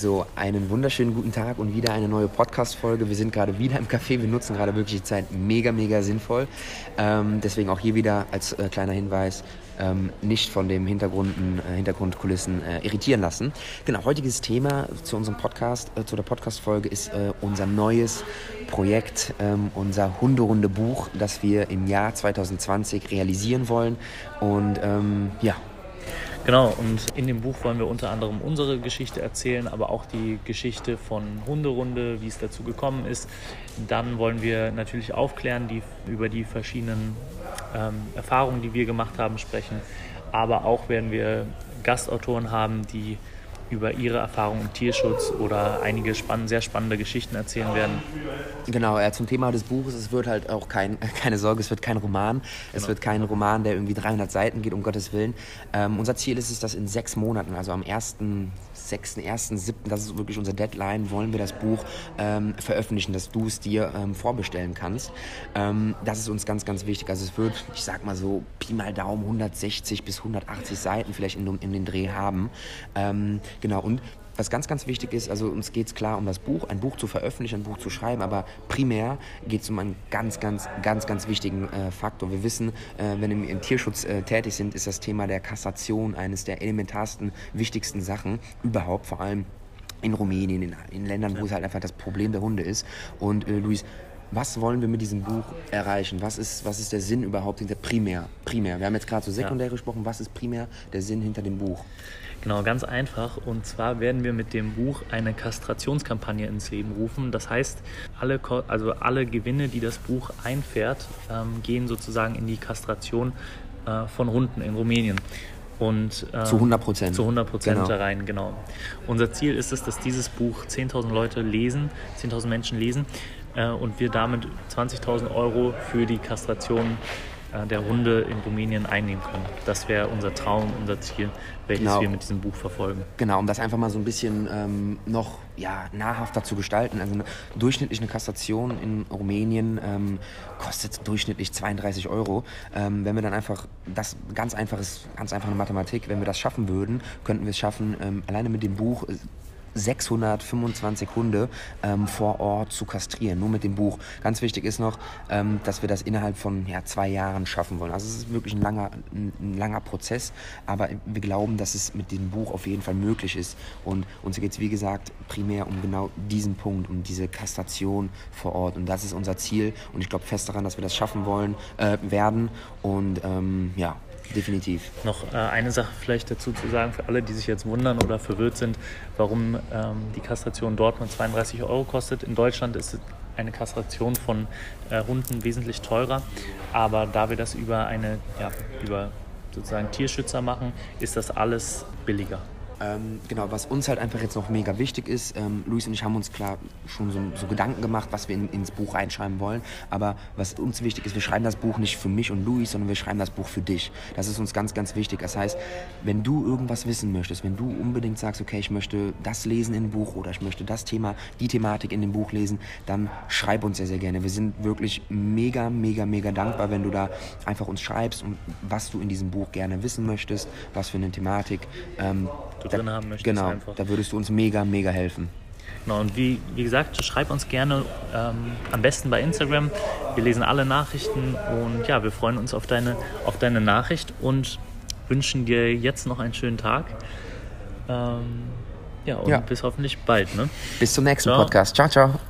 So, einen wunderschönen guten Tag und wieder eine neue Podcast-Folge. Wir sind gerade wieder im Café. Wir nutzen gerade wirklich die Zeit mega, mega sinnvoll. Ähm, deswegen auch hier wieder als äh, kleiner Hinweis, ähm, nicht von den äh, Hintergrundkulissen äh, irritieren lassen. Genau, heutiges Thema zu unserem Podcast, äh, zu der Podcast-Folge ist äh, unser neues Projekt, ähm, unser Hunderunde-Buch, das wir im Jahr 2020 realisieren wollen. Und ähm, ja, Genau, und in dem Buch wollen wir unter anderem unsere Geschichte erzählen, aber auch die Geschichte von Hunderunde, wie es dazu gekommen ist. Dann wollen wir natürlich aufklären, die, über die verschiedenen ähm, Erfahrungen, die wir gemacht haben, sprechen. Aber auch werden wir Gastautoren haben, die über ihre Erfahrungen im Tierschutz oder einige spann sehr spannende Geschichten erzählen werden. Genau, ja, zum Thema des Buches, es wird halt auch kein, keine Sorge, es wird kein Roman. Es genau. wird kein Roman, der irgendwie 300 Seiten geht, um Gottes Willen. Ähm, unser Ziel ist es, dass in sechs Monaten, also am 1.6., 1.7., das ist wirklich unser Deadline, wollen wir das Buch ähm, veröffentlichen, dass du es dir ähm, vorbestellen kannst. Ähm, das ist uns ganz, ganz wichtig. Also es wird, ich sag mal so, Pi mal Daumen 160 bis 180 Seiten vielleicht in, in den Dreh haben. Genau, und was ganz, ganz wichtig ist, also uns geht es klar um das Buch, ein Buch zu veröffentlichen, ein Buch zu schreiben, aber primär geht es um einen ganz, ganz, ganz, ganz wichtigen äh, Faktor. Wir wissen, äh, wenn wir im Tierschutz äh, tätig sind, ist das Thema der Kassation eines der elementarsten, wichtigsten Sachen überhaupt, vor allem in Rumänien, in, in Ländern, wo es halt einfach das Problem der Hunde ist. Und äh, Luis, was wollen wir mit diesem Buch erreichen? Was ist, was ist der Sinn überhaupt hinter primär? Primär. Wir haben jetzt gerade so sekundär ja. gesprochen. Was ist primär der Sinn hinter dem Buch? Genau, ganz einfach. Und zwar werden wir mit dem Buch eine Kastrationskampagne ins Leben rufen. Das heißt, alle, also alle Gewinne, die das Buch einfährt, ähm, gehen sozusagen in die Kastration äh, von Hunden in Rumänien. Und, ähm, zu 100 Prozent. Zu 100 Prozent genau. rein, genau. Unser Ziel ist es, dass dieses Buch 10.000 Leute lesen, 10.000 Menschen lesen äh, und wir damit 20.000 Euro für die Kastration äh, der Hunde in Rumänien einnehmen können. Das wäre unser Traum, unser Ziel, welches genau. wir mit diesem Buch verfolgen. Genau, um das einfach mal so ein bisschen ähm, noch ja, nahrhafter zu gestalten. Also eine durchschnittliche Kastration in Rumänien ähm, kostet durchschnittlich 32 Euro. Ähm, wenn wir dann einfach, das ganz einfaches, ganz einfache Mathematik, wenn wir das schaffen würden, könnten wir es schaffen, ähm, alleine mit dem Buch 625 Hunde ähm, vor Ort zu kastrieren, nur mit dem Buch. Ganz wichtig ist noch, ähm, dass wir das innerhalb von ja, zwei Jahren schaffen wollen. Also es ist wirklich ein langer, ein, ein langer Prozess, aber wir glauben, dass es mit dem Buch auf jeden Fall möglich ist. Und uns geht es, wie gesagt, primär um genau diesen Punkt, um diese Kastration vor Ort. Und das ist unser Ziel. Und ich glaube fest daran, dass wir das schaffen wollen, äh, werden. Und ähm, ja, Definitiv. Noch äh, eine Sache vielleicht dazu zu sagen, für alle, die sich jetzt wundern oder verwirrt sind, warum ähm, die Kastration dort nur 32 Euro kostet. In Deutschland ist eine Kastration von äh, Hunden wesentlich teurer, aber da wir das über eine, ja, über sozusagen Tierschützer machen, ist das alles billiger. Ähm, genau, was uns halt einfach jetzt noch mega wichtig ist, ähm, Luis und ich haben uns klar schon so, so Gedanken gemacht, was wir in, ins Buch reinschreiben wollen. Aber was uns wichtig ist, wir schreiben das Buch nicht für mich und Luis, sondern wir schreiben das Buch für dich. Das ist uns ganz, ganz wichtig. Das heißt, wenn du irgendwas wissen möchtest, wenn du unbedingt sagst, okay, ich möchte das lesen in dem Buch oder ich möchte das Thema, die Thematik in dem Buch lesen, dann schreib uns sehr, sehr gerne. Wir sind wirklich mega, mega, mega dankbar, wenn du da einfach uns schreibst und was du in diesem Buch gerne wissen möchtest, was für eine Thematik. Ähm, da, drin haben möchtest. Genau, einfach. da würdest du uns mega, mega helfen. Genau, und wie, wie gesagt, schreib uns gerne ähm, am besten bei Instagram. Wir lesen alle Nachrichten und ja, wir freuen uns auf deine, auf deine Nachricht und wünschen dir jetzt noch einen schönen Tag. Ähm, ja, und ja. bis hoffentlich bald. Ne? Bis zum nächsten ciao. Podcast. Ciao, ciao.